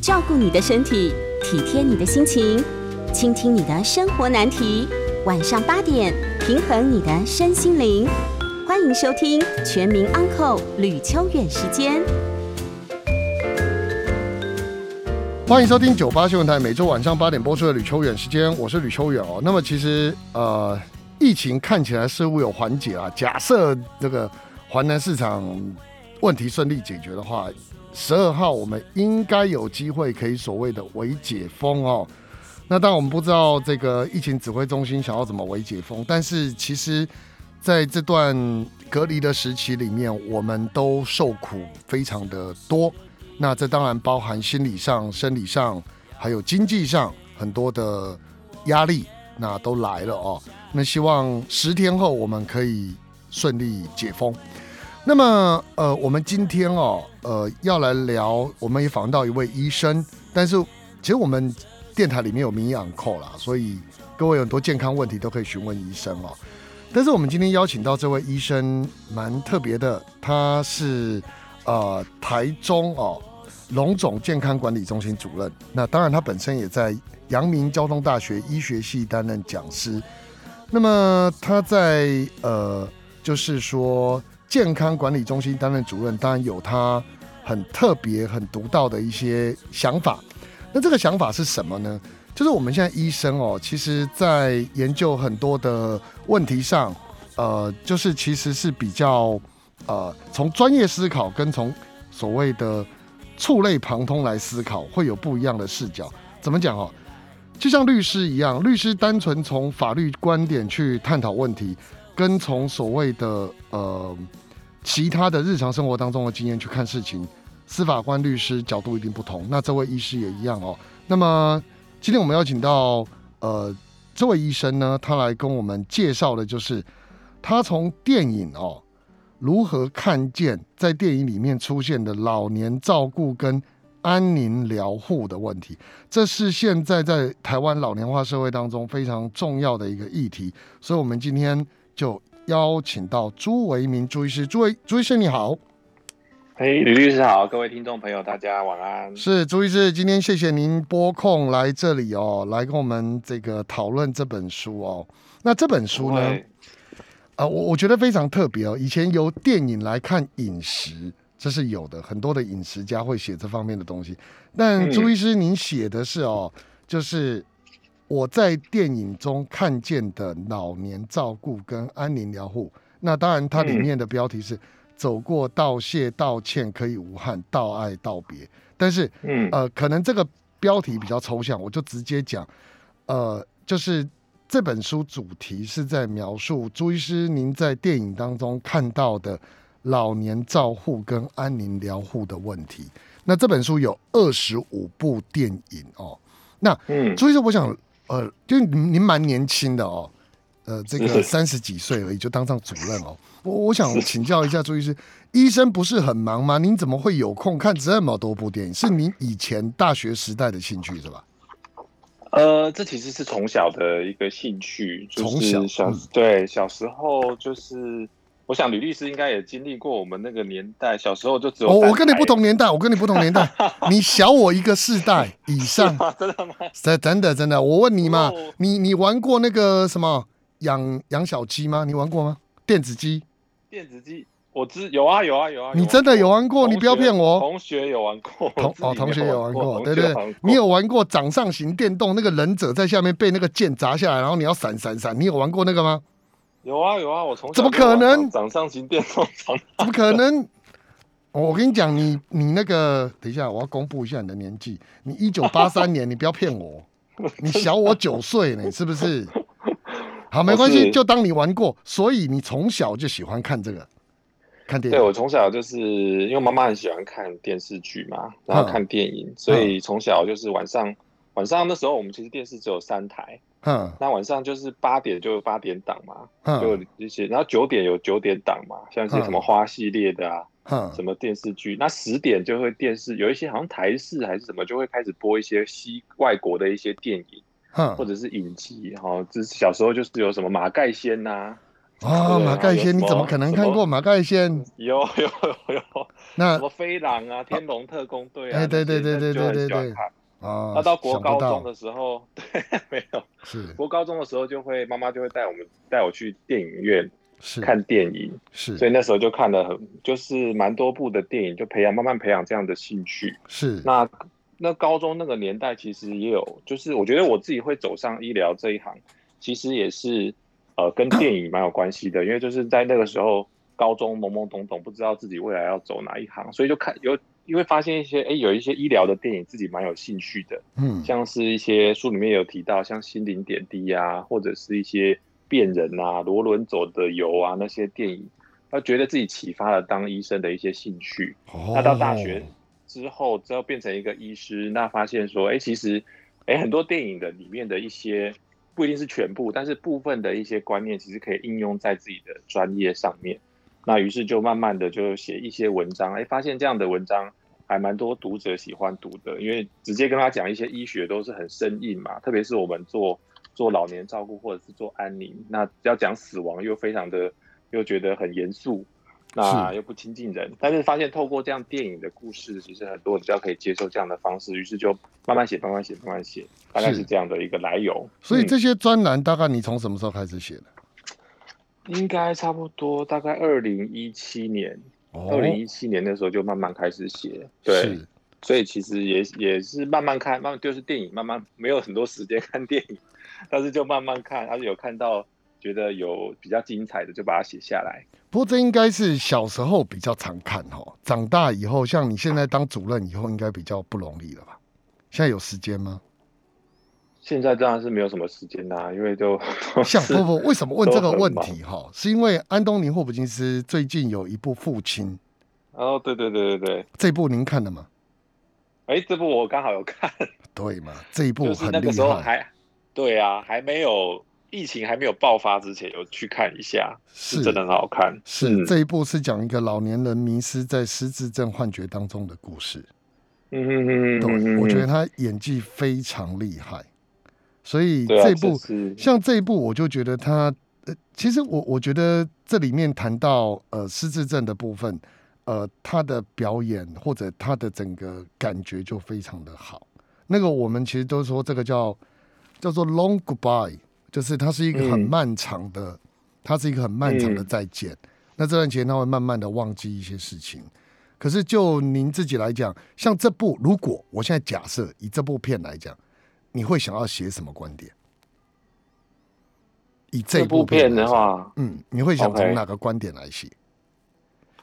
照顾你的身体，体贴你的心情，倾听你的生活难题。晚上八点，平衡你的身心灵。欢迎收听《全民安扣吕秋远时间。欢迎收听九八新闻台每周晚上八点播出的吕秋远时间，我是吕秋远哦。那么其实呃，疫情看起来似乎有缓解啊。假设这个华南市场问题顺利解决的话。十二号，我们应该有机会可以所谓的微解封哦。那当然，我们不知道这个疫情指挥中心想要怎么微解封，但是其实在这段隔离的时期里面，我们都受苦非常的多。那这当然包含心理上、生理上，还有经济上很多的压力，那都来了哦。那希望十天后我们可以顺利解封。那么，呃，我们今天哦，呃，要来聊，我们也访到一位医生，但是其实我们电台里面有营养扣啦，所以各位有很多健康问题都可以询问医生哦。但是我们今天邀请到这位医生蛮特别的，他是呃台中哦龙总健康管理中心主任，那当然他本身也在阳明交通大学医学系担任讲师。那么他在呃，就是说。健康管理中心担任主任，当然有他很特别、很独到的一些想法。那这个想法是什么呢？就是我们现在医生哦，其实在研究很多的问题上，呃，就是其实是比较呃，从专业思考跟从所谓的触类旁通来思考，会有不一样的视角。怎么讲哦？就像律师一样，律师单纯从法律观点去探讨问题，跟从所谓的呃。其他的日常生活当中的经验去看事情，司法官、律师角度一定不同。那这位医师也一样哦。那么今天我们邀请到呃这位医生呢，他来跟我们介绍的就是他从电影哦如何看见在电影里面出现的老年照顾跟安宁疗护的问题，这是现在在台湾老年化社会当中非常重要的一个议题。所以，我们今天就。邀请到朱维明朱医师，朱维朱医师你好，嘿，吕律师好，各位听众朋友大家晚安。是朱医师，今天谢谢您拨空来这里哦，来跟我们这个讨论这本书哦。那这本书呢，啊，我我觉得非常特别哦。以前由电影来看饮食，这是有的，很多的饮食家会写这方面的东西。但朱医师您写的是哦，就是。我在电影中看见的老年照顾跟安宁疗护，那当然它里面的标题是“走过道谢道歉可以无憾，道爱道别”。但是，嗯，呃，可能这个标题比较抽象，我就直接讲，呃，就是这本书主题是在描述朱医师您在电影当中看到的老年照护跟安宁疗护的问题。那这本书有二十五部电影哦。那，嗯，朱医师，我想。呃，就您您蛮年轻的哦，呃，这个三十几岁而已就当上主任哦。我我想请教一下朱医师，医生不是很忙吗？您怎么会有空看这么多部电影？是您以前大学时代的兴趣是吧？呃，这其实是从小的一个兴趣，从小小对小时候就是。我想吕律师应该也经历过我们那个年代，小时候就只有我我跟你不同年代，我跟你不同年代，你小我一个世代以上，真的吗？真的真的，我问你嘛，你你玩过那个什么养养小鸡吗？你玩过吗？电子鸡？电子鸡？我知有啊有啊有啊，你真的有玩过？你不要骗我。同学有玩过，同哦同学有玩过，对对，你有玩过掌上型电动？那个忍者在下面被那个剑砸下来，然后你要闪闪闪，你有玩过那个吗？有啊有啊，我从怎么可能掌上型电动？怎么可能？我跟你讲，你你那个，等一下，我要公布一下你的年纪。你一九八三 年，你不要骗我，你小我九岁呢，是不是？好，没关系，就当你玩过。所以你从小就喜欢看这个，看电影。对我从小就是因为妈妈很喜欢看电视剧嘛，然后看电影，所以从小就是晚上晚上那时候我们其实电视只有三台。嗯，那晚上就是八点就八点档嘛，就一些，然后九点有九点档嘛，像些什么花系列的啊，什么电视剧，那十点就会电视有一些好像台视还是什么，就会开始播一些西外国的一些电影，或者是影集，哈，这小时候就是有什么马盖先呐，啊，马盖先，你怎么可能看过马盖先？有有有有。那什么飞狼啊，天龙特工队啊，哎，对对对对对对对。啊，那到国高中的时候，对，没有。是。国高中的时候就会妈妈就会带我们带我去电影院看电影，是，所以那时候就看了很就是蛮多部的电影，就培养慢慢培养这样的兴趣。是，那那高中那个年代其实也有，就是我觉得我自己会走上医疗这一行，其实也是呃跟电影蛮有关系的，因为就是在那个时候高中懵懵懂懂，不知道自己未来要走哪一行，所以就看有。因为发现一些哎，有一些医疗的电影自己蛮有兴趣的，嗯，像是一些书里面有提到，像《心灵点滴》啊，或者是一些变人啊、罗伦走的油啊那些电影，他觉得自己启发了当医生的一些兴趣。那到大学之后，之后变成一个医师，那发现说，哎，其实哎很多电影的里面的一些不一定是全部，但是部分的一些观念，其实可以应用在自己的专业上面。那于是就慢慢的就写一些文章，哎，发现这样的文章。还蛮多读者喜欢读的，因为直接跟他讲一些医学都是很生硬嘛，特别是我们做做老年照顾或者是做安宁，那要讲死亡又非常的又觉得很严肃，那又不亲近人。但是发现透过这样电影的故事，其实很多人比较可以接受这样的方式，于是就慢慢写，慢慢写，慢慢写，大概是这样的一个来由。所以这些专栏大概你从什么时候开始写的？应该差不多大概二零一七年。二零一七年的时候就慢慢开始写，对，所以其实也也是慢慢看，慢慢就是电影，慢慢没有很多时间看电影，但是就慢慢看，而且有看到觉得有比较精彩的，就把它写下来。不过这应该是小时候比较常看哦，长大以后，像你现在当主任以后，应该比较不容易了吧？现在有时间吗？现在当然是没有什么时间啦，因为就 像不不，为什么问这个问题哈？是因为安东尼·霍普金斯最近有一部《父亲》哦，对对对对对，这部您看了吗？哎，这部我刚好有看，对嘛？这一部很厉害，还对啊，还没有疫情还没有爆发之前，有去看一下，是真的很好看。是这一部是讲一个老年人迷失在失智症幻觉当中的故事。嗯嗯嗯，对，我觉得他演技非常厉害。所以这部像这一部，我就觉得他呃，其实我我觉得这里面谈到呃失智症的部分，呃，他的表演或者他的整个感觉就非常的好。那个我们其实都说这个叫叫做 long goodbye，就是它是一个很漫长的，它是一个很漫长的再见。那这段时间他会慢慢的忘记一些事情。可是就您自己来讲，像这部，如果我现在假设以这部片来讲。你会想要写什么观点？以这部片的话，嗯，你会想从哪个观点来写？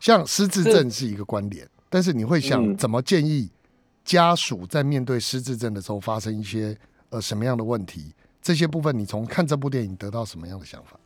像失智症是一个观点，但是你会想怎么建议家属在面对失智症的时候发生一些呃什么样的问题？这些部分你从看这部电影得到什么样的想法？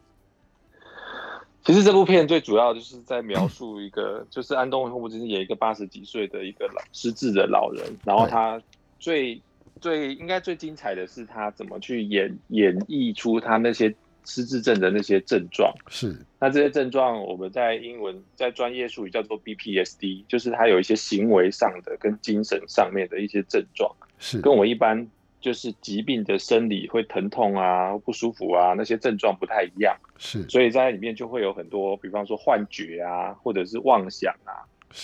其实这部片最主要就是在描述一个，就是安东尼·霍普金斯演一个八十几岁的一个老失智的老人，然后他最。最应该最精彩的是他怎么去演演绎出他那些失智症的那些症状。是，那这些症状我们在英文在专业术语叫做 BPSD，就是他有一些行为上的跟精神上面的一些症状。是，跟我一般就是疾病的生理会疼痛啊、不舒服啊那些症状不太一样。是，所以在里面就会有很多，比方说幻觉啊，或者是妄想啊。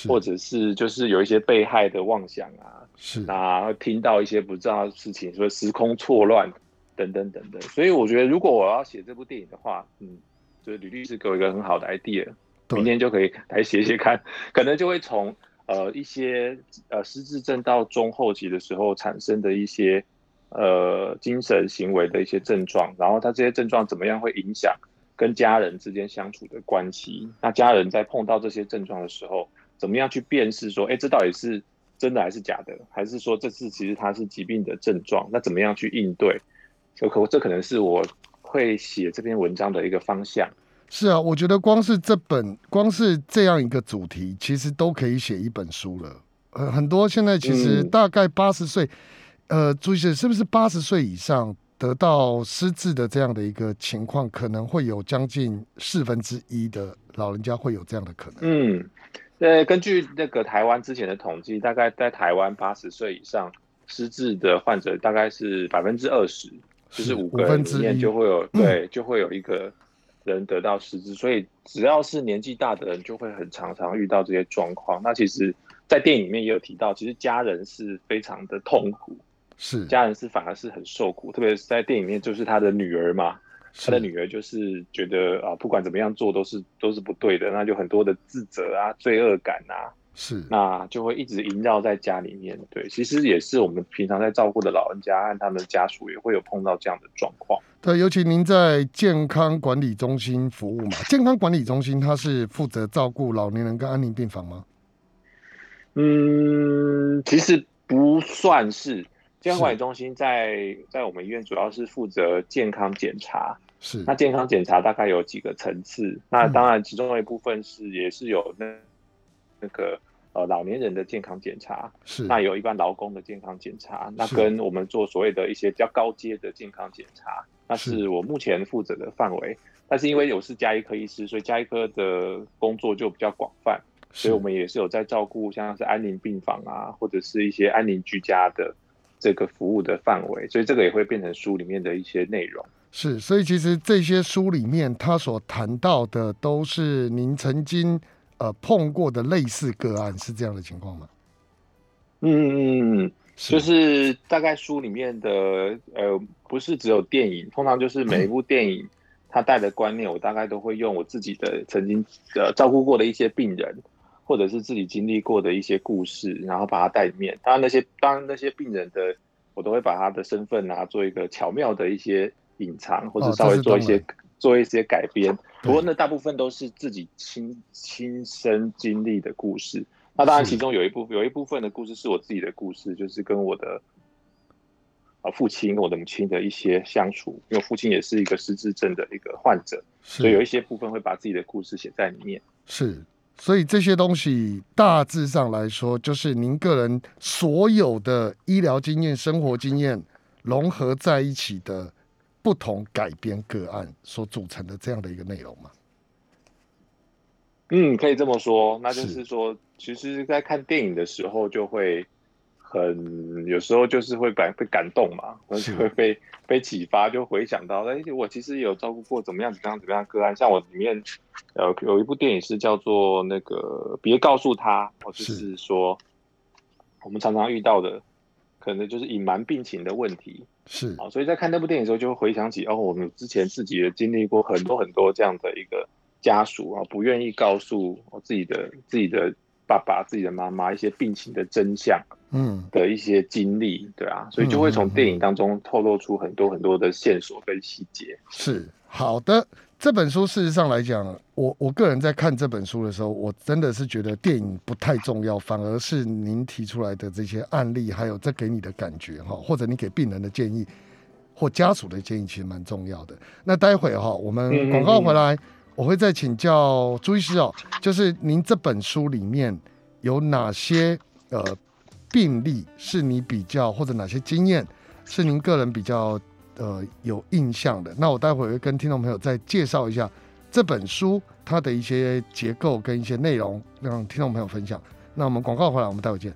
或者是就是有一些被害的妄想啊，是啊，听到一些不知道的事情，说时空错乱等等等等。所以我觉得，如果我要写这部电影的话，嗯，就是吕律师给我一个很好的 idea，明天就可以来写写看，可能就会从呃一些呃失智症到中后期的时候产生的一些呃精神行为的一些症状，然后他这些症状怎么样会影响跟家人之间相处的关系？那家人在碰到这些症状的时候。怎么样去辨识说，哎，这到底是真的还是假的？还是说这次其实它是疾病的症状？那怎么样去应对？这可这可能是我会写这篇文章的一个方向。是啊，我觉得光是这本，光是这样一个主题，其实都可以写一本书了。呃，很多现在其实大概八十岁，呃，朱医生是不是八十岁以上得到失智的这样的一个情况，可能会有将近四分之一的老人家会有这样的可能？嗯。呃，根据那个台湾之前的统计，大概在台湾八十岁以上失智的患者大概是百分之二十，就是五个人里面就会有 对，就会有一个人得到失智，所以只要是年纪大的人，就会很常常遇到这些状况。那其实，在电影里面也有提到，其实家人是非常的痛苦，是家人是反而是很受苦，特别是在电影里面，就是他的女儿嘛，他的女儿就是觉得啊，不管怎么样做都是都是不对的，那就很多的自责啊、罪恶感啊。是，那就会一直萦绕在家里面。对，其实也是我们平常在照顾的老人家和他们的家属也会有碰到这样的状况。对，尤其您在健康管理中心服务嘛，健康管理中心它是负责照顾老年人跟安宁病房吗？嗯，其实不算是。健康管理中心在在我们医院主要是负责健康检查。是，那健康检查大概有几个层次？那当然其中的一部分是也是有那那个。呃，老年人的健康检查是，那有一般劳工的健康检查，那跟我们做所谓的一些比较高阶的健康检查，那是我目前负责的范围。但是因为我是加医科医师，所以加医科的工作就比较广泛，所以我们也是有在照顾像是安宁病房啊，或者是一些安宁居家的这个服务的范围，所以这个也会变成书里面的一些内容。是，所以其实这些书里面他所谈到的都是您曾经。呃，碰过的类似个案是这样的情况吗？嗯嗯嗯，就是大概书里面的呃，不是只有电影，通常就是每一部电影它带的观念，我大概都会用我自己的曾经呃照顾过的一些病人，或者是自己经历过的一些故事，然后把它带面。当然那些当然那些病人的，我都会把他的身份啊做一个巧妙的一些隐藏，或者稍微做一些。做一些改编，不过那大部分都是自己亲亲身经历的故事。那当然，其中有一部有一部分的故事是我自己的故事，就是跟我的啊父亲跟、我的母亲的一些相处。因为父亲也是一个失智症的一个患者，所以有一些部分会把自己的故事写在里面。是，所以这些东西大致上来说，就是您个人所有的医疗经验、生活经验融合在一起的。不同改编个案所组成的这样的一个内容吗？嗯，可以这么说。那就是说，其实，在看电影的时候，就会很有时候就是会感被感动嘛，而且会被被启发，就回想到，哎，我其实有照顾过怎么样怎么样怎么样个案。像我里面呃有一部电影是叫做那个别告诉他，或者是说我们常常遇到的，可能就是隐瞒病情的问题。是啊，所以在看那部电影的时候，就会回想起哦，我们之前自己也经历过很多很多这样的一个家属啊，不愿意告诉我自己的自己的爸爸、自己的妈妈一些病情的真相，嗯，的一些经历，对啊，所以就会从电影当中透露出很多很多的线索跟细节。是好的。这本书事实上来讲，我我个人在看这本书的时候，我真的是觉得电影不太重要，反而是您提出来的这些案例，还有这给你的感觉哈，或者你给病人的建议或家属的建议，其实蛮重要的。那待会哈，我们广告回来，我会再请教朱医师哦，就是您这本书里面有哪些呃病例是你比较，或者哪些经验是您个人比较。呃，有印象的，那我待会会跟听众朋友再介绍一下这本书它的一些结构跟一些内容，让听众朋友分享。那我们广告回来，我们待会见。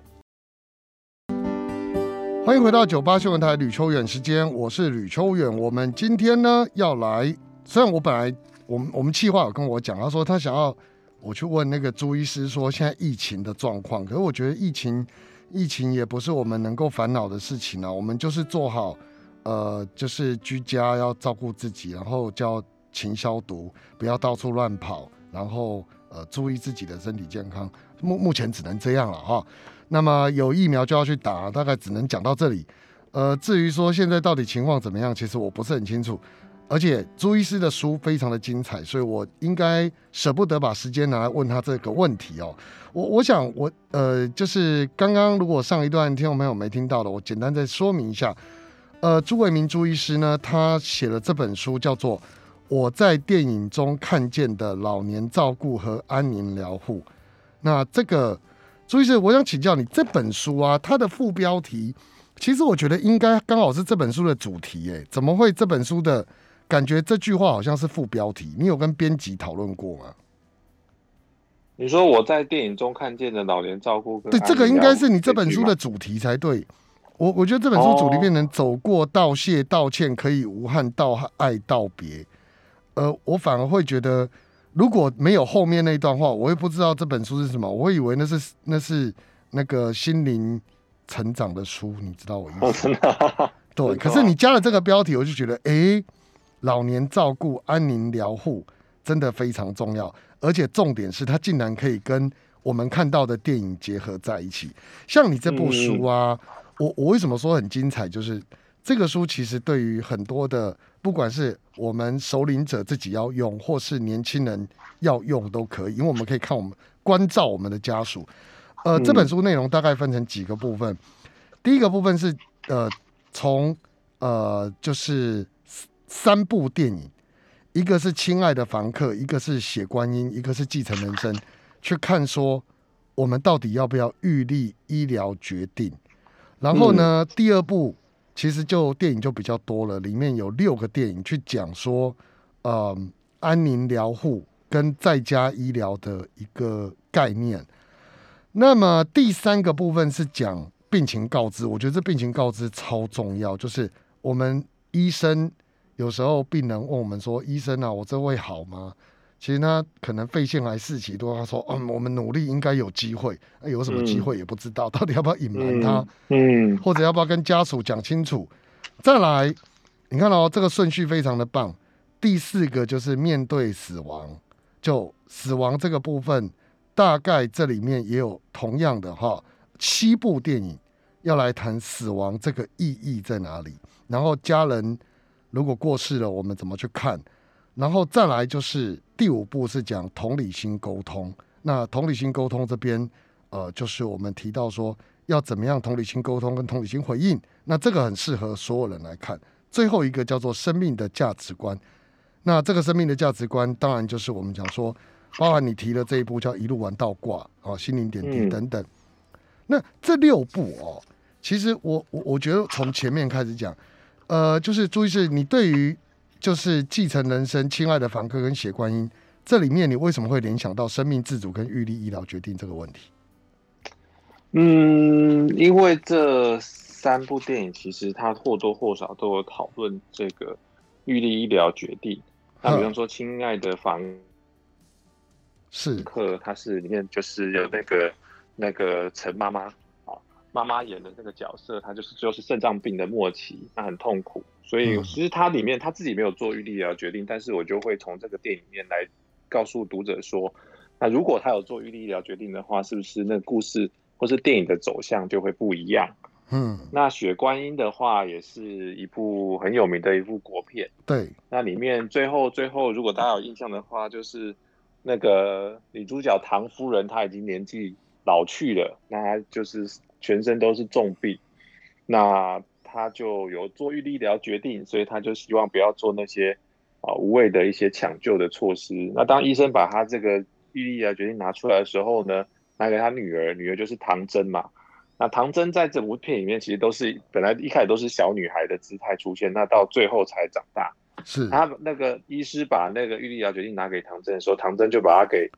欢迎回到九八新闻台吕秋远时间，我是吕秋远。我们今天呢要来，虽然我本来我们我们计划有跟我讲，他说他想要我去问那个朱医师说现在疫情的状况，可是我觉得疫情疫情也不是我们能够烦恼的事情啊，我们就是做好。呃，就是居家要照顾自己，然后叫勤消毒，不要到处乱跑，然后呃注意自己的身体健康。目目前只能这样了哈。那么有疫苗就要去打，大概只能讲到这里。呃，至于说现在到底情况怎么样，其实我不是很清楚。而且朱医师的书非常的精彩，所以我应该舍不得把时间拿来问他这个问题哦。我我想我呃，就是刚刚如果上一段听众朋友没听到的，我简单再说明一下。呃，朱伟明朱医师呢，他写了这本书，叫做《我在电影中看见的老年照顾和安宁疗护》。那这个朱医师，我想请教你，这本书啊，它的副标题，其实我觉得应该刚好是这本书的主题。哎，怎么会这本书的感觉这句话好像是副标题？你有跟编辑讨论过吗？你说我在电影中看见的老年照顾，对，这个应该是你这本书的主题才对。我我觉得这本书主题变成走过道谢道歉，可以无憾道爱道别，呃，我反而会觉得，如果没有后面那一段话，我也不知道这本书是什么，我会以为那是那是那个心灵成长的书，你知道我意思？对。可是你加了这个标题，我就觉得，哎，老年照顾、安宁疗护真的非常重要，而且重点是它竟然可以跟我们看到的电影结合在一起。像你这部书啊，我我为什么说很精彩？就是这个书其实对于很多的。不管是我们首领者自己要用，或是年轻人要用都可以，因为我们可以看我们关照我们的家属。呃，这本书内容大概分成几个部分。第一个部分是呃，从呃就是三部电影，一个是《亲爱的房客》，一个是《血观音》，一个是《继承人生》，去看说我们到底要不要预立医疗决定。然后呢，第二部。其实就电影就比较多了，里面有六个电影去讲说，呃，安宁疗护跟在家医疗的一个概念。那么第三个部分是讲病情告知，我觉得这病情告知超重要，就是我们医生有时候病人问我们说：“医生啊，我这会好吗？”其实他可能肺腺癌四期多，他说：“嗯，我们努力应该有机会，有什么机会也不知道，到底要不要隐瞒他？嗯，或者要不要跟家属讲清楚？再来，你看哦，这个顺序非常的棒。第四个就是面对死亡，就死亡这个部分，大概这里面也有同样的哈，七部电影要来谈死亡这个意义在哪里。然后家人如果过世了，我们怎么去看？然后再来就是第五步是讲同理心沟通。那同理心沟通这边，呃，就是我们提到说要怎么样同理心沟通跟同理心回应。那这个很适合所有人来看。最后一个叫做生命的价值观。那这个生命的价值观，当然就是我们讲说，包含你提的这一步叫一路玩到挂啊，心灵点滴等等。那这六步哦，其实我我我觉得从前面开始讲，呃，就是朱医师你对于。就是继承人生，亲爱的房客跟血观音，这里面你为什么会联想到生命自主跟预立医疗决定这个问题？嗯，因为这三部电影其实它或多或少都有讨论这个预立医疗决定。那比方说，亲爱的房是客，它是里面就是有那个那个陈妈妈。妈妈演的那个角色，她就是就是肾脏病的末期，那很痛苦。所以其实她里面她自己没有做预立疗决定，但是我就会从这个电影面来告诉读者说，那如果她有做预立疗决定的话，是不是那个故事或是电影的走向就会不一样？嗯，那《雪观音》的话也是一部很有名的一部国片。对，那里面最后最后，如果大家有印象的话，就是那个女主角唐夫人，她已经年纪老去了，那她就是。全身都是重病，那他就有做预立疗决定，所以他就希望不要做那些啊无谓的一些抢救的措施。那当医生把他这个预立医疗决定拿出来的时候呢，拿给他女儿，女儿就是唐真嘛。那唐真在这部片里面其实都是本来一开始都是小女孩的姿态出现，那到最后才长大。是他那个医师把那个预立医疗决定拿给唐真的时候，唐真就把他给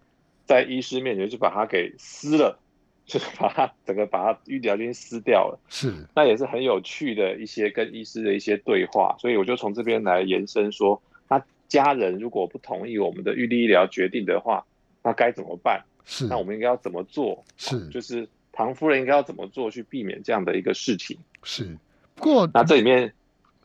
在医师面前就把他给撕了。就是把它整个把它预疗金撕掉了，是，那也是很有趣的一些跟医师的一些对话，所以我就从这边来延伸说，那家人如果不同意我们的预立医疗决定的话，那该怎么办？是，那我们应该要怎么做？是，就是唐夫人应该要怎么做去避免这样的一个事情？是，不过那这里面。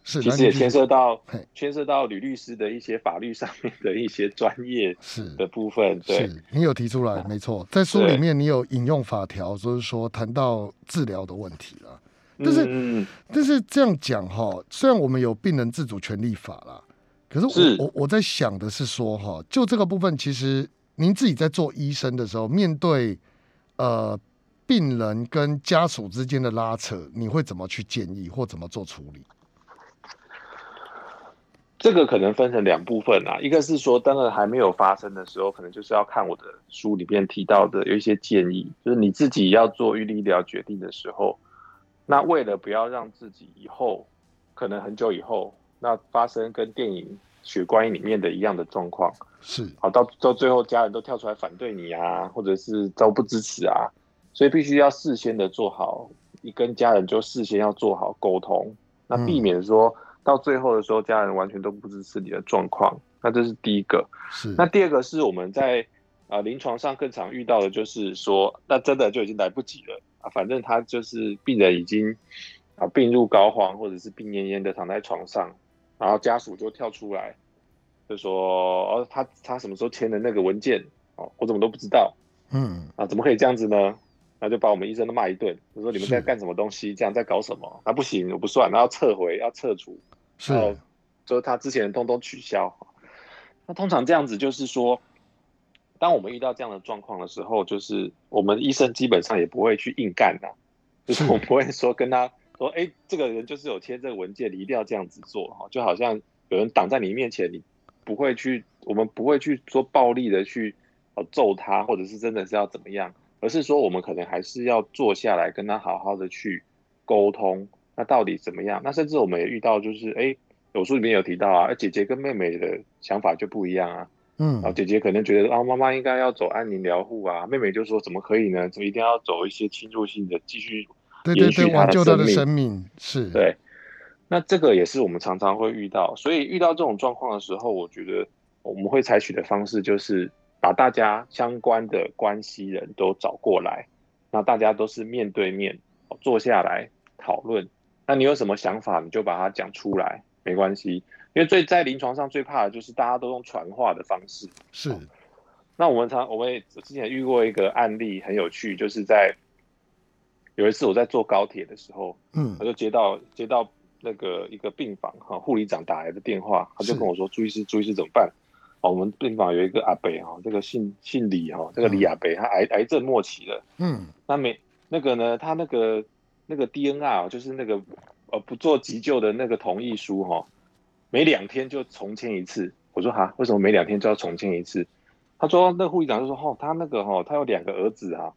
其实也牵涉到牵涉到吕律师的一些法律上面的一些专业是的部分。对，你有提出来，没错，在书里面你有引用法条，就是说谈到治疗的问题了。但是，但是这样讲哈，虽然我们有病人自主权利法啦，可是我我我在想的是说哈，就这个部分，其实您自己在做医生的时候，面对呃病人跟家属之间的拉扯，你会怎么去建议或怎么做处理？这个可能分成两部分啊，一个是说，当然还没有发生的时候，可能就是要看我的书里面提到的有一些建议，就是你自己要做预立医疗决定的时候，那为了不要让自己以后可能很久以后，那发生跟电影《血观音》里面的一样的状况，是好到到最后家人都跳出来反对你啊，或者是都不支持啊，所以必须要事先的做好，你跟家人就事先要做好沟通，那避免说。到最后的时候，家人完全都不支持你的状况，那这是第一个。是。那第二个是我们在啊临床上更常遇到的，就是说，那真的就已经来不及了啊，反正他就是病人已经啊病入膏肓，或者是病恹恹的躺在床上，然后家属就跳出来，就说哦，他他什么时候签的那个文件哦，我怎么都不知道。嗯。啊，怎么可以这样子呢？那就把我们医生都骂一顿，就说你们在干什么东西？这样在搞什么？那，不行，我不算，然后撤回，要撤除，是，就是他之前通通取消。那通常这样子就是说，当我们遇到这样的状况的时候，就是我们医生基本上也不会去硬干的，就是我不会说跟他说，哎，这个人就是有签这个文件，你一定要这样子做哈，就好像有人挡在你面前，你不会去，我们不会去说暴力的去揍他，或者是真的是要怎么样。而是说，我们可能还是要坐下来跟他好好的去沟通，那到底怎么样？那甚至我们也遇到，就是哎，有书里面有提到啊，姐姐跟妹妹的想法就不一样啊。嗯，然后姐姐可能觉得啊，妈妈应该要走安宁疗护啊，妹妹就说怎么可以呢？怎么一定要走一些侵入性的，继续延续她的生命？是对。那这个也是我们常常会遇到，所以遇到这种状况的时候，我觉得我们会采取的方式就是。把大家相关的关系人都找过来，那大家都是面对面坐下来讨论。那你有什么想法，你就把它讲出来，没关系。因为最在临床上最怕的就是大家都用传话的方式。是。那我们常我们也之前遇过一个案例很有趣，就是在有一次我在坐高铁的时候，嗯，我就接到接到那个一个病房哈护理长打来的电话，他就跟我说朱医师朱医师怎么办？哦，我们病房有一个阿北哈，这个姓姓李哈，这个李阿北他癌癌症末期了。嗯，那没那个呢，他那个那个 DNR 就是那个呃不做急救的那个同意书哈，每两天就重签一次。我说哈，为什么每两天就要重签一次？他说那护士长就说哦，他那个哈，他有两个儿子哈，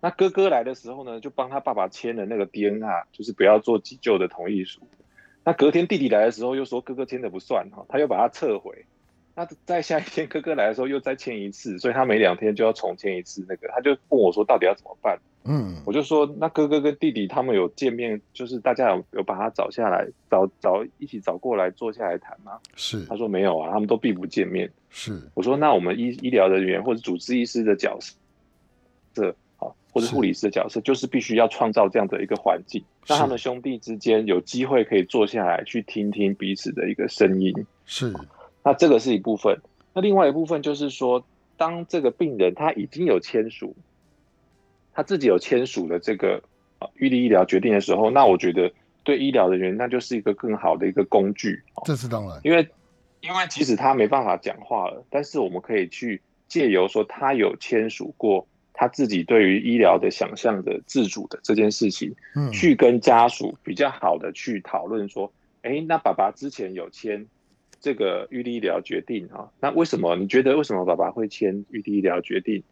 那哥哥来的时候呢，就帮他爸爸签了那个 DNR，就是不要做急救的同意书。那隔天弟弟来的时候又说哥哥签的不算哈，他又把它撤回。那在下一天哥哥来的时候又再签一次，所以他每两天就要重签一次。那个他就问我说：“到底要怎么办？”嗯，我就说：“那哥哥跟弟弟他们有见面，就是大家有有把他找下来，找找一起找过来坐下来谈吗？”是，他说没有啊，他们都并不见面。是，我说：“那我们医医疗人员或者主治医师的角色，这好，或者护理师的角色，就是必须要创造这样的一个环境，让他们兄弟之间有机会可以坐下来去听听彼此的一个声音。”是。那这个是一部分，那另外一部分就是说，当这个病人他已经有签署，他自己有签署了这个啊预立医疗决定的时候，那我觉得对医疗人员那就是一个更好的一个工具。这是当然，因为因为即使他没办法讲话了，但是我们可以去借由说他有签署过他自己对于医疗的想象的自主的这件事情，嗯，去跟家属比较好的去讨论说，哎，那爸爸之前有签。这个预立医疗决定啊，那为什么你觉得为什么爸爸会签预立医疗决定？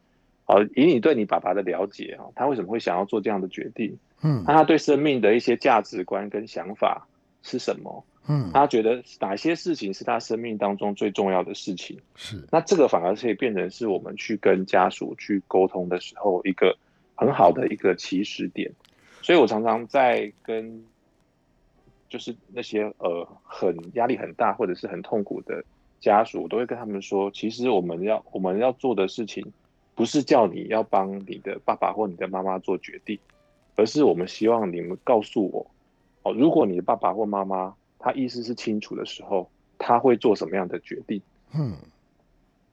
好，以你对你爸爸的了解啊，他为什么会想要做这样的决定？嗯，那他对生命的一些价值观跟想法是什么？嗯，他觉得哪些事情是他生命当中最重要的事情？是，那这个反而可以变成是我们去跟家属去沟通的时候一个很好的一个起始点。所以我常常在跟。就是那些呃很压力很大或者是很痛苦的家属，我都会跟他们说，其实我们要我们要做的事情，不是叫你要帮你的爸爸或你的妈妈做决定，而是我们希望你们告诉我，哦，如果你的爸爸或妈妈他意思是清楚的时候，他会做什么样的决定？嗯，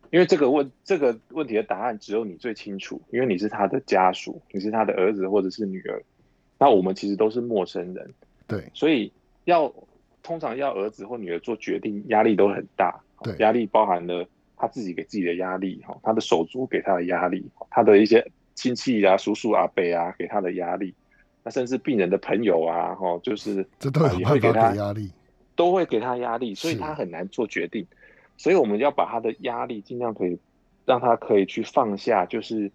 因为这个问这个问题的答案只有你最清楚，因为你是他的家属，你是他的儿子或者是女儿，那我们其实都是陌生人，对，所以。要通常要儿子或女儿做决定，压力都很大。对，压力包含了他自己给自己的压力，哈，他的手足给他的压力，他的一些亲戚啊、叔叔阿伯啊给他的压力，那甚至病人的朋友啊，哈，就是这都也会给他压力，都会给他压力，所以他很难做决定。所以我们要把他的压力尽量可以让他可以去放下，就是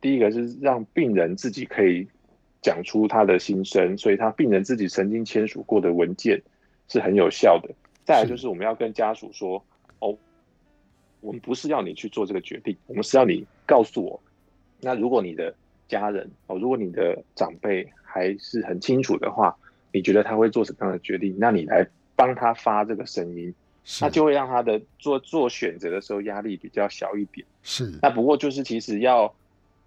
第一个是让病人自己可以。讲出他的心声，所以他病人自己曾经签署过的文件是很有效的。再来就是我们要跟家属说，哦，我们不是要你去做这个决定，我们是要你告诉我，那如果你的家人哦，如果你的长辈还是很清楚的话，你觉得他会做什么样的决定？那你来帮他发这个声音，那就会让他的做做选择的时候压力比较小一点。是，那不过就是其实要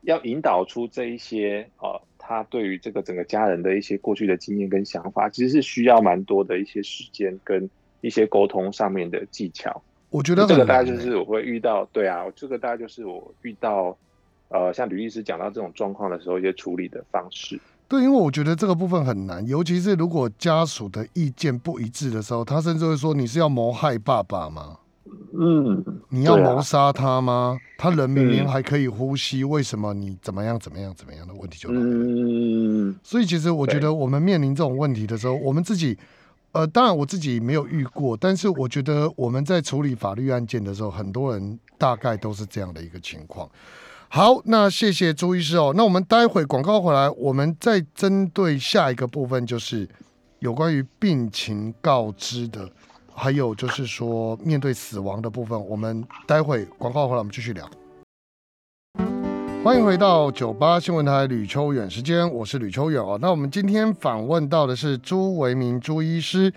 要引导出这一些呃，他对于这个整个家人的一些过去的经验跟想法，其实是需要蛮多的一些时间跟一些沟通上面的技巧。我觉得这个大概就是我会遇到，对啊，这个大概就是我遇到呃，像吕律师讲到这种状况的时候，一些处理的方式。对，因为我觉得这个部分很难，尤其是如果家属的意见不一致的时候，他甚至会说：“你是要谋害爸爸吗？嗯，你要谋杀他吗？他人明明还可以呼吸，为什么你怎么样怎么样怎么样的问题就来了？”嗯，所以其实我觉得我们面临这种问题的时候，我们自己，呃，当然我自己没有遇过，但是我觉得我们在处理法律案件的时候，很多人大概都是这样的一个情况。好，那谢谢朱医师哦。那我们待会广告回来，我们再针对下一个部分，就是有关于病情告知的，还有就是说面对死亡的部分，我们待会广告回来，我们继续聊。欢迎回到九八新闻台吕秋远时间，我是吕秋远哦。那我们今天访问到的是朱维明朱医师。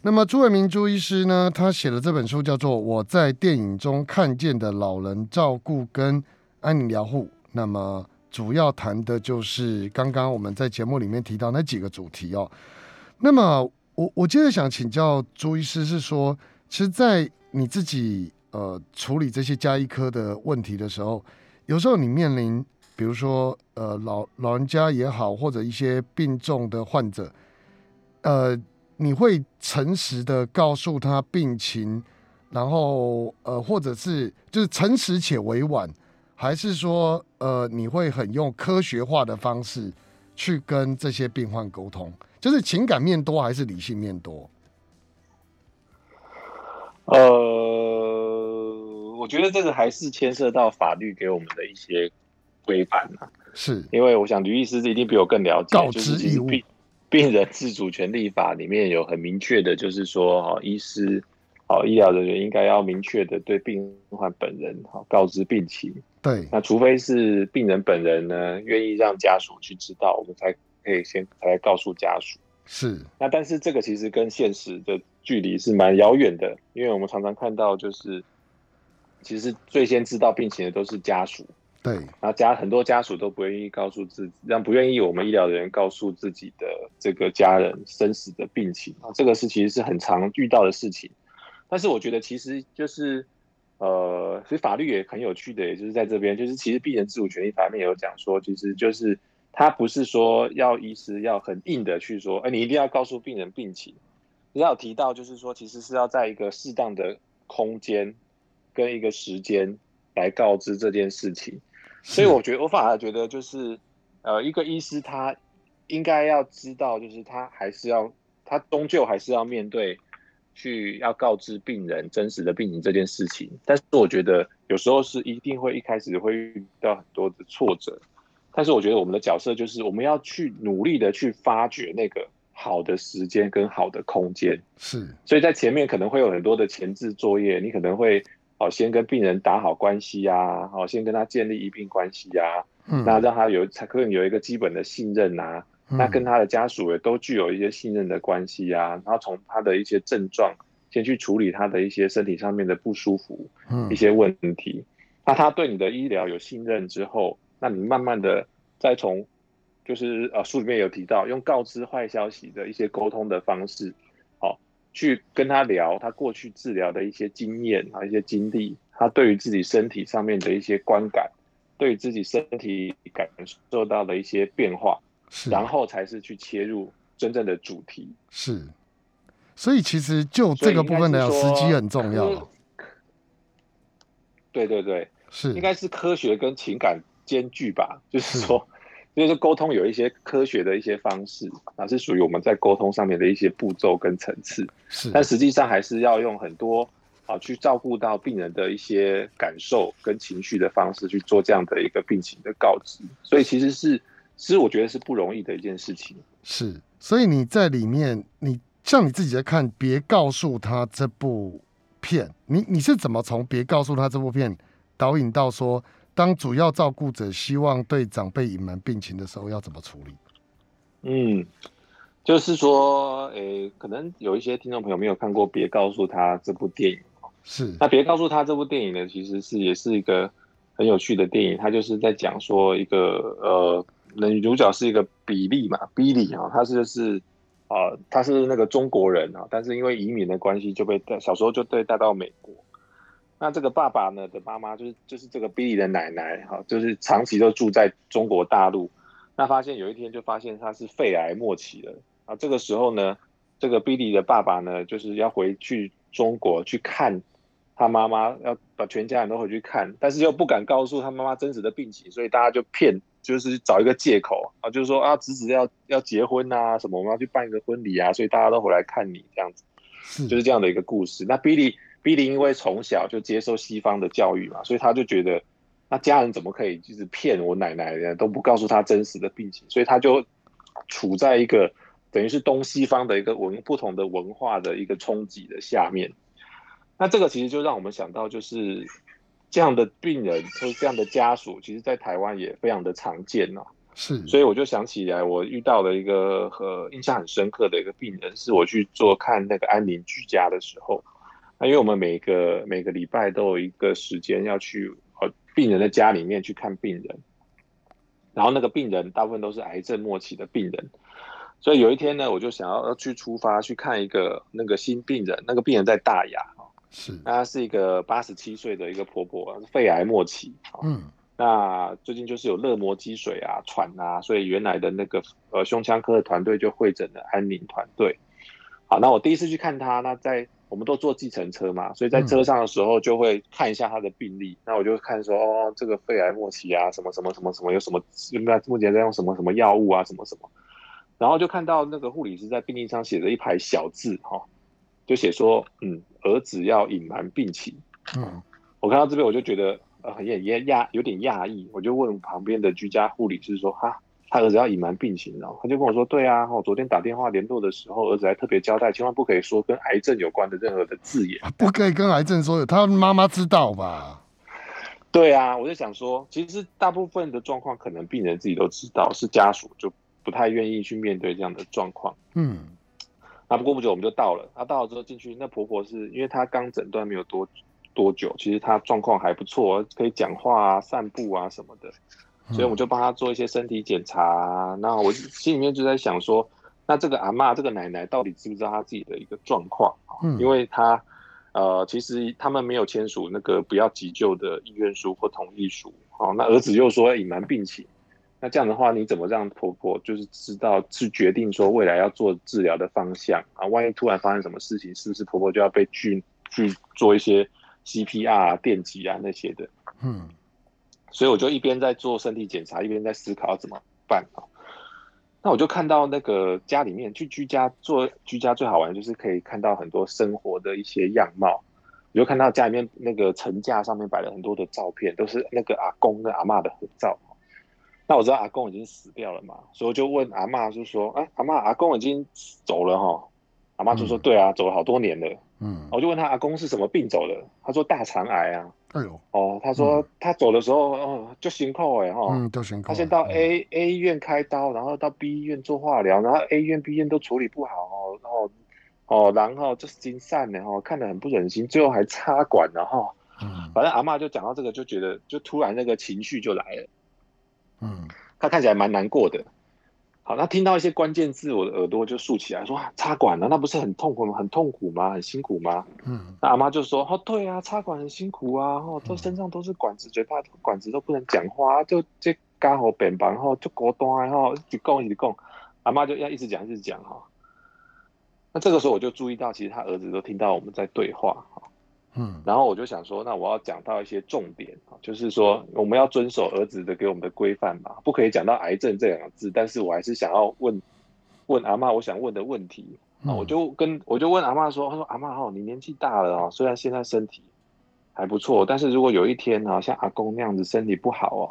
那么朱维明朱医师呢，他写的这本书叫做《我在电影中看见的老人照顾跟》。安宁疗护，那么主要谈的就是刚刚我们在节目里面提到那几个主题哦。那么我我接着想请教朱医师，是说，其实，在你自己呃处理这些加医科的问题的时候，有时候你面临，比如说呃老老人家也好，或者一些病重的患者，呃，你会诚实的告诉他病情，然后呃，或者是就是诚实且委婉。还是说，呃，你会很用科学化的方式去跟这些病患沟通，就是情感面多还是理性面多？呃，我觉得这个还是牵涉到法律给我们的一些规范啊。是因为我想吕医师一定比我更了解，告知义务。病病人自主权利法里面有很明确的，就是说，哈，医师。哦，医疗人员应该要明确的对病患本人好告知病情。对，那除非是病人本人呢愿意让家属去知道，我们才可以先来告诉家属。是，那但是这个其实跟现实的距离是蛮遥远的，因为我们常常看到就是，其实最先知道病情的都是家属。对，然后家很多家属都不愿意告诉自己，让不愿意我们医疗人员告诉自己的这个家人生死的病情啊，这个是其实是很常遇到的事情。但是我觉得其实就是，呃，其实法律也很有趣的，也就是在这边，就是其实病人自主权利法面有讲说，其实就是他不是说要医师要很硬的去说，哎，你一定要告诉病人病情，你要提到就是说，其实是要在一个适当的空间跟一个时间来告知这件事情。所以我觉得我反而觉得就是，呃，一个医师他应该要知道，就是他还是要他终究还是要面对。去要告知病人真实的病情这件事情，但是我觉得有时候是一定会一开始会遇到很多的挫折，但是我觉得我们的角色就是我们要去努力的去发掘那个好的时间跟好的空间，是，所以在前面可能会有很多的前置作业，你可能会哦先跟病人打好关系呀，好先跟他建立医病关系呀，嗯，那让他有才可能有一个基本的信任呐。那跟他的家属也都具有一些信任的关系啊，然后从他的一些症状先去处理他的一些身体上面的不舒服，一些问题。那他对你的医疗有信任之后，那你慢慢的再从就是呃书里面有提到用告知坏消息的一些沟通的方式，好去跟他聊他过去治疗的一些经验啊一些经历，他对于自己身体上面的一些观感，对于自己身体感受到的一些变化。然后才是去切入真正的主题。是，所以其实就这个部分的时机很重要。对对对，是应该是科学跟情感兼具吧？就是说，就是沟通有一些科学的一些方式，啊，是属于我们在沟通上面的一些步骤跟层次。是，但实际上还是要用很多啊，去照顾到病人的一些感受跟情绪的方式去做这样的一个病情的告知。所以其实是。其实我觉得是不容易的一件事情。是，所以你在里面，你像你自己在看《别告诉他》这部片，你你是怎么从《别告诉他》这部片导引到说，当主要照顾者希望对长辈隐瞒病情的时候，要怎么处理？嗯，就是说，诶，可能有一些听众朋友没有看过《别告诉他》这部电影是。那《别告诉他》这部电影呢，其实是也是一个很有趣的电影。它就是在讲说一个呃，女主角是一个比利嘛，比利啊，他是是啊，他是那个中国人啊，但是因为移民的关系，就被带小时候就被带到美国。那这个爸爸呢的妈妈就是就是这个 Billy 的奶奶哈，就是长期都住在中国大陆。那发现有一天就发现他是肺癌末期了啊！这个时候呢，这个 Billy 的爸爸呢，就是要回去中国去看他妈妈，要把全家人都回去看，但是又不敢告诉他妈妈真实的病情，所以大家就骗，就是找一个借口啊，就是说啊，侄子要要结婚啊，什么我们要去办一个婚礼啊，所以大家都回来看你这样子，就是这样的一个故事。那 Billy Billy 因为从小就接受西方的教育嘛，所以他就觉得。那家人怎么可以就是骗我奶奶呢？都不告诉他真实的病情，所以他就处在一个等于是东西方的一个文不同的文化的一个冲击的下面。那这个其实就让我们想到，就是这样的病人或这样的家属，其实在台湾也非常的常见呢。是，所以我就想起来，我遇到了一个和印象很深刻的一个病人，是我去做看那个安宁居家的时候。那因为我们每个每个礼拜都有一个时间要去呃。病人的家里面去看病人，然后那个病人大部分都是癌症末期的病人，所以有一天呢，我就想要要去出发去看一个那个新病人，那个病人在大雅是，她是一个八十七岁的一个婆婆，肺癌末期，嗯，那最近就是有热膜积水啊、喘啊，所以原来的那个呃胸腔科的团队就会诊了安宁团队，好，那我第一次去看他，那在。我们都坐计程车嘛，所以在车上的时候就会看一下他的病历。那我就看说，哦，这个肺癌末期啊，什么什么什么什么，有什么目前在用什么什么药物啊，什么什么。然后就看到那个护理师在病历上写着一排小字，哈，就写说，嗯，儿子要隐瞒病情。嗯，我看到这边我就觉得，呃，很也也讶有点讶异，我就问旁边的居家护理师说，哈。他儿子要隐瞒病情，然后他就跟我说：“对啊，我昨天打电话联络的时候，儿子还特别交代，千万不可以说跟癌症有关的任何的字眼，不可以跟癌症说。他妈妈知道吧？对啊，我就想说，其实大部分的状况，可能病人自己都知道，是家属就不太愿意去面对这样的状况。嗯，那不过不久我们就到了，他到了之后进去，那婆婆是因为她刚诊断没有多多久，其实她状况还不错，可以讲话啊、散步啊什么的。”所以我们就帮他做一些身体检查。那我心里面就在想说，那这个阿妈、这个奶奶到底知不知道她自己的一个状况？嗯，因为她呃，其实他们没有签署那个不要急救的意愿书或同意书。哦，那儿子又说隐瞒病情，那这样的话，你怎么让婆婆就是知道去决定说未来要做治疗的方向啊？万一突然发生什么事情，是不是婆婆就要被去去做一些 CPR、电击啊那些的？嗯。所以我就一边在做身体检查，一边在思考要怎么办啊。那我就看到那个家里面去居家做居家最好玩，就是可以看到很多生活的一些样貌。我就看到家里面那个层架上面摆了很多的照片，都是那个阿公跟阿妈的合照。那我知道阿公已经死掉了嘛，所以我就问阿妈，就说：“哎，阿妈，阿公已经走了哈？”阿妈就说：“对啊，走了好多年了。”嗯，我就问他阿公是什么病走的，他说大肠癌啊。哎呦，哦，他说他走的时候，哦，就辛苦哎哈，嗯，就辛苦。他先到 A A 医院开刀，然后到 B 医院做化疗，然后 A 医院 B 医院都处理不好哦，然后哦，然后就是心散的哈，看得很不忍心，最后还插管了哈。嗯，反正阿妈就讲到这个，就觉得就突然那个情绪就来了。嗯，他看起来蛮难过的。好，那听到一些关键字，我的耳朵就竖起来，说插管了，那不是很痛苦吗？很痛苦吗？很辛苦吗？嗯，那阿妈就说，哦，对啊，插管很辛苦啊，哦，都身上都是管子，嘴巴管子都不能讲话，就这刚好扁板，后就果断，哈，一直讲一直讲，阿妈就要一直讲一直讲哈。那这个时候我就注意到，其实他儿子都听到我们在对话哈。嗯，然后我就想说，那我要讲到一些重点啊，就是说我们要遵守儿子的给我们的规范嘛，不可以讲到癌症这两个字。但是我还是想要问问阿妈，我想问的问题啊，我就跟我就问阿妈说，他说阿妈哈，你年纪大了啊，虽然现在身体还不错，但是如果有一天呢，像阿公那样子身体不好哦，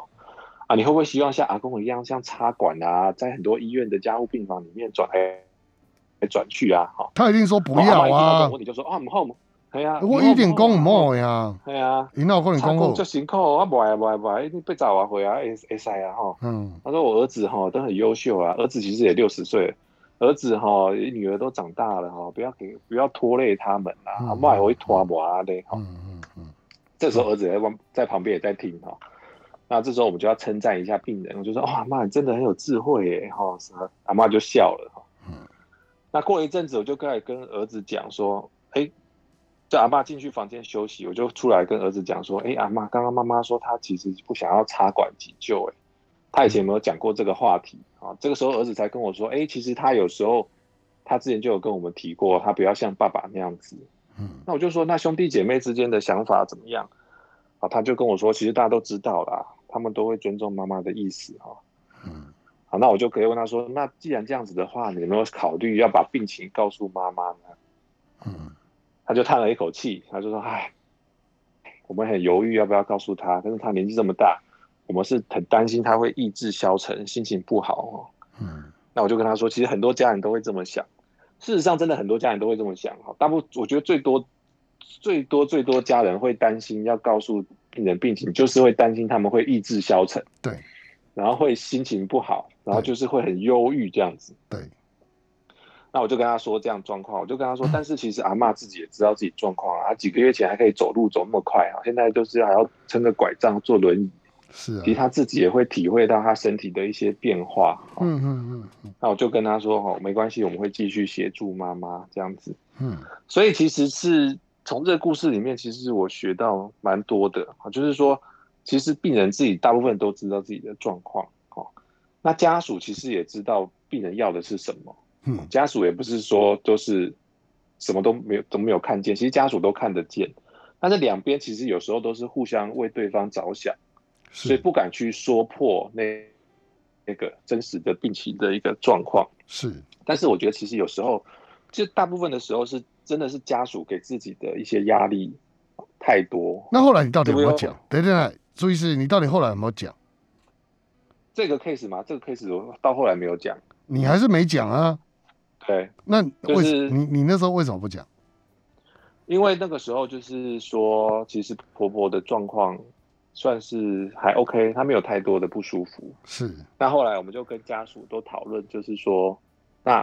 啊，你会不会希望像阿公一样，像插管啊，在很多医院的加护病房里面转来转去啊？哈，他一定说不要啊。问题就说啊，我们后。系啊，我一点讲唔好呀。系啊，伊那可能讲好。就辛苦，我不爱不爱不爱，你被找啊回啊，会会使啊吼。嗯，他说我儿子吼都很优秀啊，儿子其实也六十岁，儿子哈，女儿都长大了哈，不要给不要拖累他们啦，阿妈也会拖磨的哈。嗯嗯嗯。这时候儿子在旁在旁边也在听哈。那这时候我们就要称赞一下病人，我就说哇，妈你真的很有智慧耶哈。阿妈就笑了哈。嗯。那过了一阵子，我就开始跟儿子讲说，哎，叫阿妈进去房间休息，我就出来跟儿子讲说，哎，阿妈刚刚妈妈说她其实不想要插管急救哎。她以前没有讲过这个话题啊，这个时候儿子才跟我说：“哎，其实他有时候，他之前就有跟我们提过，他不要像爸爸那样子。”嗯，那我就说：“那兄弟姐妹之间的想法怎么样？”啊，他就跟我说：“其实大家都知道啦，他们都会尊重妈妈的意思。”哈，嗯，好，那我就可以问他说：“那既然这样子的话，你有没有考虑要把病情告诉妈妈呢？”嗯，他就叹了一口气，他就说：“唉，我们很犹豫要不要告诉他，但是他年纪这么大。”我们是很担心他会意志消沉，心情不好哦。嗯，那我就跟他说，其实很多家人都会这么想。事实上，真的很多家人都会这么想。哈，大部我觉得最多、最多、最多家人会担心要告诉病人病情，就是会担心他们会意志消沉。对，然后会心情不好，然后就是会很忧郁这样子。对。那我就跟他说这样状况，我就跟他说，但是其实阿妈自己也知道自己状况啊。几个月前还可以走路走那么快啊，现在就是还要撑着拐杖坐轮椅。是，其实他自己也会体会到他身体的一些变化。嗯嗯嗯。那我就跟他说：“哦，没关系，我们会继续协助妈妈这样子。”嗯。所以其实是从这个故事里面，其实我学到蛮多的啊，就是说，其实病人自己大部分都知道自己的状况。哦，那家属其实也知道病人要的是什么。嗯。家属也不是说都是什么都没有都没有看见，其实家属都看得见。但是两边其实有时候都是互相为对方着想。所以不敢去说破那那个真实的病情的一个状况是，但是我觉得其实有时候，就大部分的时候是真的是家属给自己的一些压力太多。那后来你到底有没有讲？等等，朱医师，你到底后来有没有讲这个 case 吗？这个 case 我到后来没有讲，你还是没讲啊？对，那为什你你那时候为什么不讲？因为那个时候就是说，其实婆婆的状况。算是还 OK，她没有太多的不舒服。是。那后来我们就跟家属都讨论，就是说，那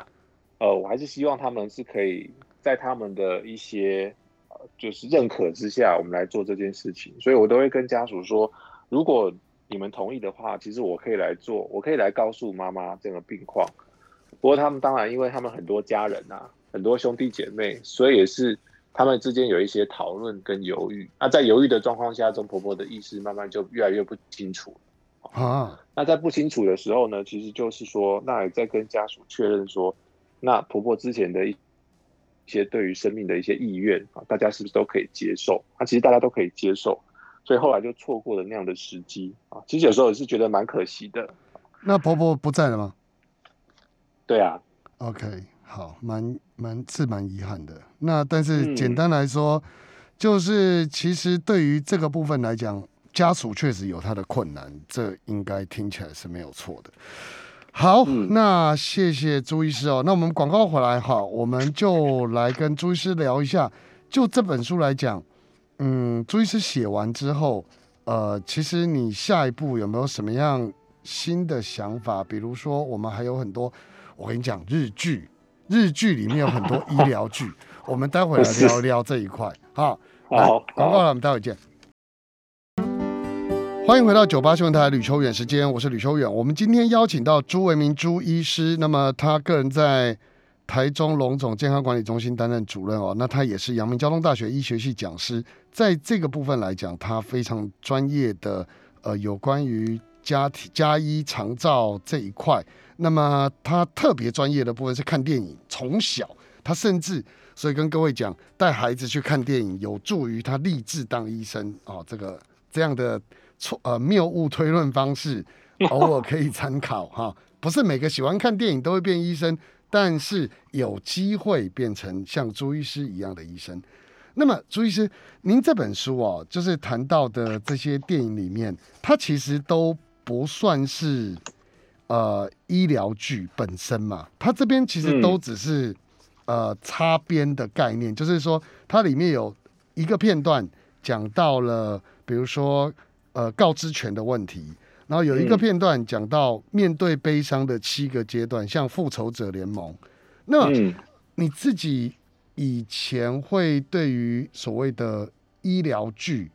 呃，我还是希望他们是可以在他们的一些呃，就是认可之下，我们来做这件事情。所以我都会跟家属说，如果你们同意的话，其实我可以来做，我可以来告诉妈妈这个病况。不过他们当然，因为他们很多家人啊，很多兄弟姐妹，所以也是。他们之间有一些讨论跟犹豫，那在犹豫的状况下，钟婆婆的意识慢慢就越来越不清楚啊。那在不清楚的时候呢，其实就是说，那也在跟家属确认说，那婆婆之前的一些对于生命的一些意愿啊，大家是不是都可以接受？那其实大家都可以接受，所以后来就错过了那样的时机啊。其实有时候也是觉得蛮可惜的。那婆婆不在了吗？对啊。OK。好，蛮蛮是蛮遗憾的。那但是简单来说，就是其实对于这个部分来讲，家属确实有他的困难，这应该听起来是没有错的。好，那谢谢朱医师哦。那我们广告回来哈，我们就来跟朱医师聊一下。就这本书来讲，嗯，朱医师写完之后，呃，其实你下一步有没有什么样新的想法？比如说，我们还有很多，我跟你讲日剧。日剧里面有很多 医疗剧，我们待会来聊聊这一块。好，好，广告了，我们待会见。欢迎回到九八新闻台吕秋远时间，我是吕秋远。我们今天邀请到朱维明朱医师，那么他个人在台中龙总健康管理中心担任主任哦，那他也是阳明交通大学医学系讲师，在这个部分来讲，他非常专业的呃，有关于家庭家医长照这一块。那么他特别专业的部分是看电影，从小他甚至所以跟各位讲，带孩子去看电影有助于他立志当医生哦。这个这样的错呃谬误推论方式，偶尔可以参考哈。不是每个喜欢看电影都会变医生，但是有机会变成像朱医师一样的医生。那么朱医师，您这本书哦，就是谈到的这些电影里面，它其实都不算是。呃，医疗剧本身嘛，它这边其实都只是呃擦边的概念，就是说它里面有一个片段讲到了，比如说呃告知权的问题，然后有一个片段讲到面对悲伤的七个阶段，像复仇者联盟。那你自己以前会对于所谓的医疗剧，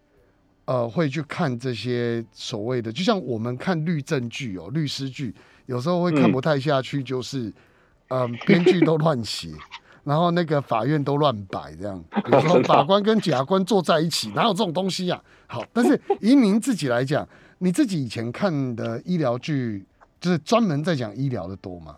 呃，会去看这些所谓的，就像我们看律政剧哦，律师剧，有时候会看不太下去，就是，嗯，编剧都乱写。然后那个法院都乱摆这样，法官跟检察官坐在一起，哪有这种东西呀？好，但是移民自己来讲，你自己以前看的医疗剧，就是专门在讲医疗的多吗？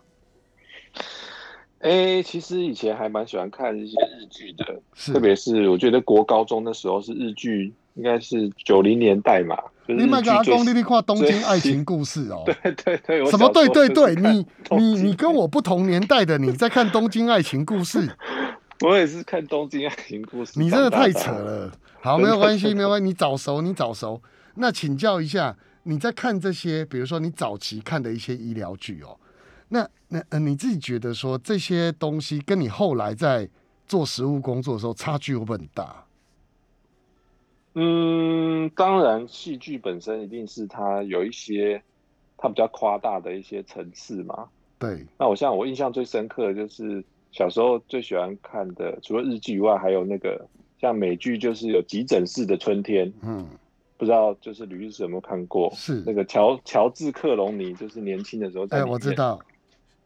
哎，其实以前还蛮喜欢看一些日剧的，特别是我觉得国高中的时候是日剧。应该是九零年代嘛，你麦个阿公，你你看《东京爱情故事》哦，对 对对，什么对对对，你你你跟我不同年代的，你在看《东京爱情故事》，我也是看《东京爱情故事》，你真的太扯了。好，没有关系，没有关系，你早熟，你早熟。那请教一下，你在看这些，比如说你早期看的一些医疗剧哦，那那呃，你自己觉得说这些东西跟你后来在做实务工作的时候差距会不会很大？嗯，当然，戏剧本身一定是它有一些它比较夸大的一些层次嘛。对。那我像我印象最深刻的就是小时候最喜欢看的，除了日剧以外，还有那个像美剧，就是有《急诊室的春天》。嗯。不知道就是吕律师有没有看过？是那个乔乔治克隆尼，就是年轻的时候在。哎，我知道。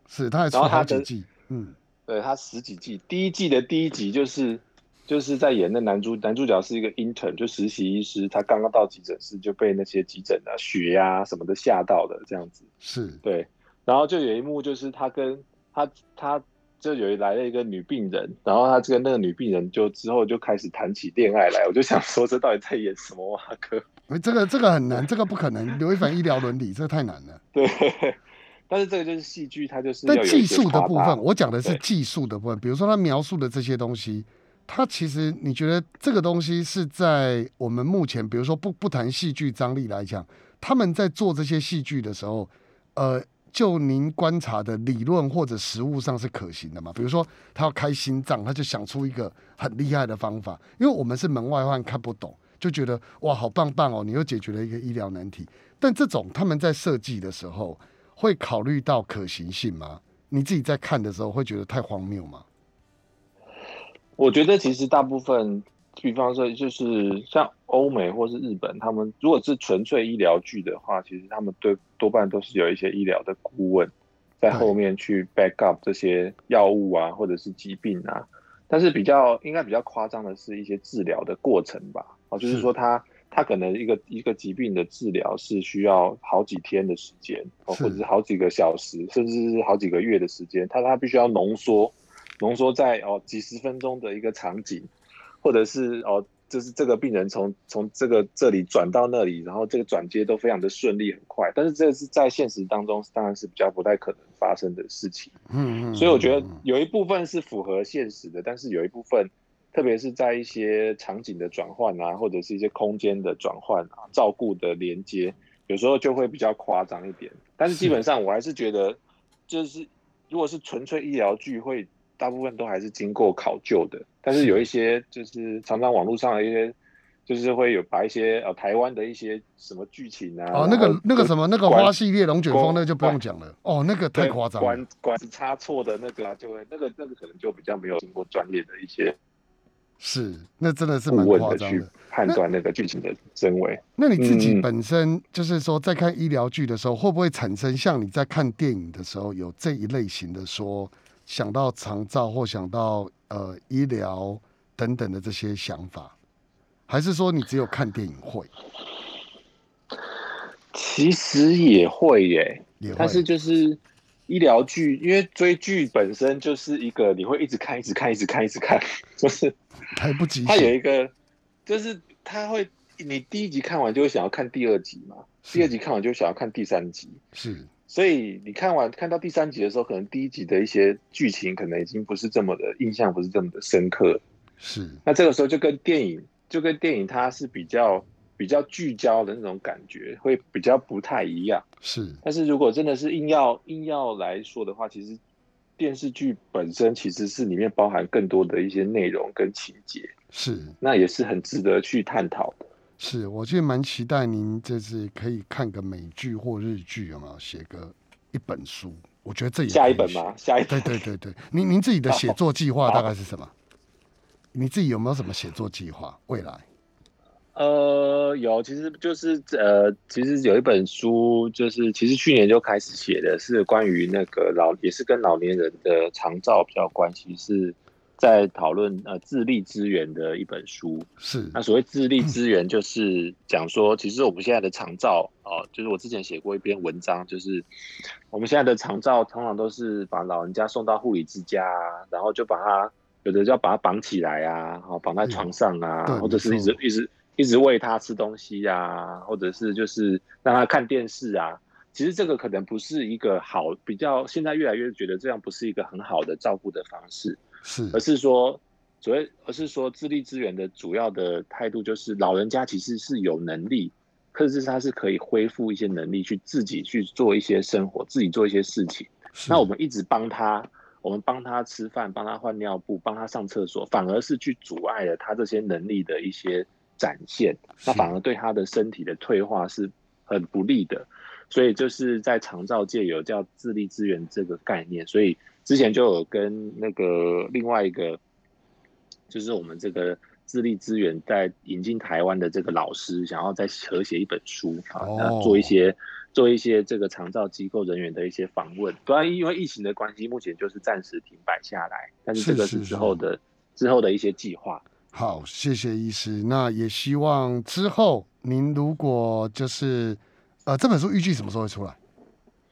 是，他还出好几季。嗯。对他十几季，第一季的第一集就是。就是在演那男主男主角是一个 intern，就实习医师，他刚刚到急诊室就被那些急诊啊血压什么的吓到了，这样子是对。然后就有一幕就是他跟他他就有来了一个女病人，然后他这个那个女病人就之后就开始谈起恋爱来，我就想说这到底在演什么哇哥？这个这个很难，这个不可能，刘一凡医疗伦理，这个太难了。对，但是这个就是戏剧，它就是但技术的部分，我讲的是技术的部分，比如说他描述的这些东西。他其实，你觉得这个东西是在我们目前，比如说不不谈戏剧张力来讲，他们在做这些戏剧的时候，呃，就您观察的理论或者实物上是可行的吗？比如说他要开心脏，他就想出一个很厉害的方法，因为我们是门外汉看不懂，就觉得哇好棒棒哦，你又解决了一个医疗难题。但这种他们在设计的时候会考虑到可行性吗？你自己在看的时候会觉得太荒谬吗？我觉得其实大部分，比方说就是像欧美或是日本，他们如果是纯粹医疗剧的话，其实他们对多半都是有一些医疗的顾问在后面去 back up 这些药物啊，或者是疾病啊。但是比较应该比较夸张的是一些治疗的过程吧，哦，就是说他他可能一个一个疾病的治疗是需要好几天的时间，哦，或者是好几个小时，甚至是好几个月的时间，他他必须要浓缩。浓缩在哦几十分钟的一个场景，或者是哦，就是这个病人从从这个这里转到那里，然后这个转接都非常的顺利很快，但是这是在现实当中当然是比较不太可能发生的事情。嗯嗯。所以我觉得有一部分是符合现实的，但是有一部分，特别是在一些场景的转换啊，或者是一些空间的转换啊，照顾的连接，有时候就会比较夸张一点。但是基本上我还是觉得，就是如果是纯粹医疗剧会。大部分都还是经过考究的，但是有一些就是常常网络上的一些，就是会有把一些呃台湾的一些什么剧情啊，哦那个那个什么那个花系列龙卷风那个就不用讲了，哦那个太夸张，管管子差错的那个就会那个那个可能就比较没有经过专业的一些，是那真的是蛮夸张的判断那个剧情的真伪。那你自己本身就是说在看医疗剧的时候，会不会产生像你在看电影的时候有这一类型的说？想到长照或想到呃医疗等等的这些想法，还是说你只有看电影会？其实也会耶，但是就是医疗剧，因为追剧本身就是一个你会一直看、一直看、一直看、一直看，就是来不及。它有一个，就是它会，你第一集看完就会想要看第二集嘛，第二集看完就想要看第三集，是。所以你看完看到第三集的时候，可能第一集的一些剧情可能已经不是这么的印象，不是这么的深刻。是。那这个时候就跟电影，就跟电影它是比较比较聚焦的那种感觉，会比较不太一样。是。但是如果真的是硬要硬要来说的话，其实电视剧本身其实是里面包含更多的一些内容跟情节。是。那也是很值得去探讨的。是，我其实蛮期待您这次可以看个美剧或日剧，有没有写个一本书？我觉得这也下一本吗？下一对对对对，您您自己的写作计划大概是什么？你自己有没有什么写作计划？未来？呃，有，其实就是呃，其实有一本书，就是其实去年就开始写的，是关于那个老，也是跟老年人的长照比较关系，是在讨论呃自立资源的一本书。是，那所谓自立资源，就是讲说，其实我们现在的长照哦，就是我之前写过一篇文章，就是我们现在的长照通常都是把老人家送到护理之家，然后就把他有的就要把他绑起来啊，好绑在床上啊，或者是一直一直。一直喂他吃东西呀，或者是就是让他看电视啊。其实这个可能不是一个好，比较现在越来越觉得这样不是一个很好的照顾的方式，是，而是说，所谓而是说，自立资源的主要的态度就是，老人家其实是有能力，可是他是可以恢复一些能力，去自己去做一些生活，自己做一些事情。那我们一直帮他，我们帮他吃饭，帮他换尿布，帮他上厕所，反而是去阻碍了他这些能力的一些。展现，那反而对他的身体的退化是很不利的，所以就是在长照界有叫自立资源这个概念，所以之前就有跟那个另外一个，就是我们这个智力资源在引进台湾的这个老师，想要再合写一本书啊，做一些做一些这个长照机构人员的一些访问，不然因为疫情的关系，目前就是暂时停摆下来，但是这个是之后的之后的一些计划。好，谢谢医师。那也希望之后您如果就是，呃，这本书预计什么时候会出来？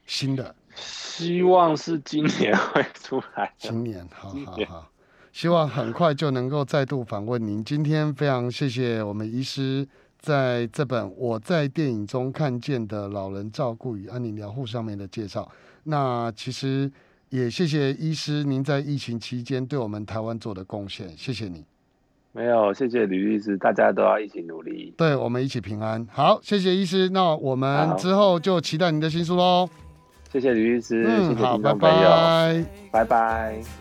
新的，希望是今年会出来。今年，好好好，希望很快就能够再度访问您。今天非常谢谢我们医师在这本我在电影中看见的老人照顾与安宁疗护上面的介绍。那其实也谢谢医师您在疫情期间对我们台湾做的贡献，谢谢你。没有，谢谢吕律师，大家都要一起努力，对我们一起平安。好，谢谢医师，那我们之后就期待您的新书喽。谢谢吕律师，嗯，好，拜拜，拜拜。